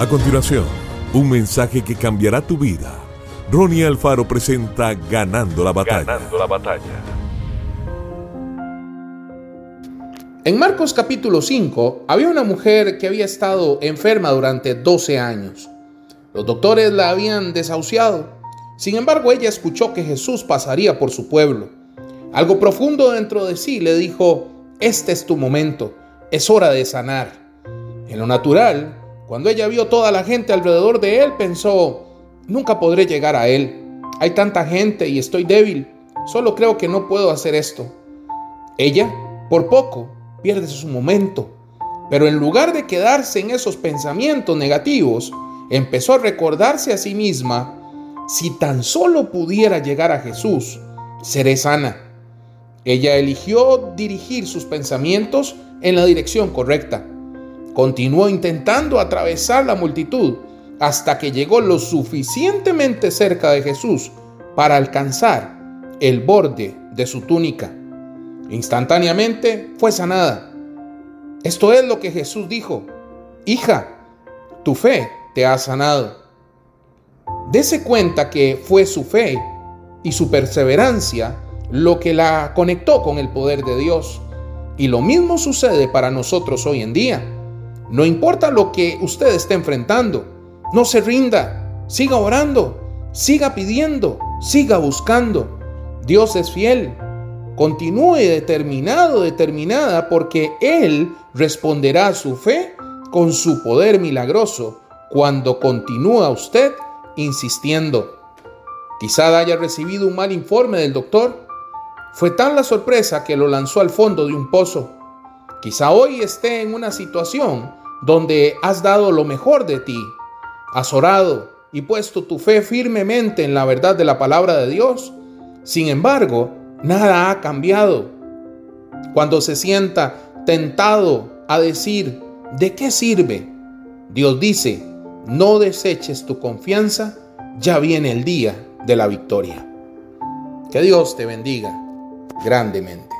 A continuación, un mensaje que cambiará tu vida. Ronnie Alfaro presenta Ganando la batalla. Ganando la batalla. En Marcos capítulo 5 había una mujer que había estado enferma durante 12 años. Los doctores la habían desahuciado. Sin embargo, ella escuchó que Jesús pasaría por su pueblo. Algo profundo dentro de sí le dijo, este es tu momento, es hora de sanar. En lo natural, cuando ella vio toda la gente alrededor de él, pensó, nunca podré llegar a él. Hay tanta gente y estoy débil. Solo creo que no puedo hacer esto. Ella, por poco, pierde su momento. Pero en lugar de quedarse en esos pensamientos negativos, empezó a recordarse a sí misma, si tan solo pudiera llegar a Jesús, seré sana. Ella eligió dirigir sus pensamientos en la dirección correcta. Continuó intentando atravesar la multitud hasta que llegó lo suficientemente cerca de Jesús para alcanzar el borde de su túnica. Instantáneamente fue sanada. Esto es lo que Jesús dijo. Hija, tu fe te ha sanado. Dese cuenta que fue su fe y su perseverancia lo que la conectó con el poder de Dios. Y lo mismo sucede para nosotros hoy en día. No importa lo que usted esté enfrentando, no se rinda, siga orando, siga pidiendo, siga buscando. Dios es fiel. Continúe determinado, determinada, porque Él responderá a su fe con su poder milagroso cuando continúa usted insistiendo. Quizá haya recibido un mal informe del doctor. Fue tan la sorpresa que lo lanzó al fondo de un pozo. Quizá hoy esté en una situación donde has dado lo mejor de ti, has orado y puesto tu fe firmemente en la verdad de la palabra de Dios. Sin embargo, nada ha cambiado. Cuando se sienta tentado a decir, ¿de qué sirve? Dios dice, no deseches tu confianza, ya viene el día de la victoria. Que Dios te bendiga grandemente.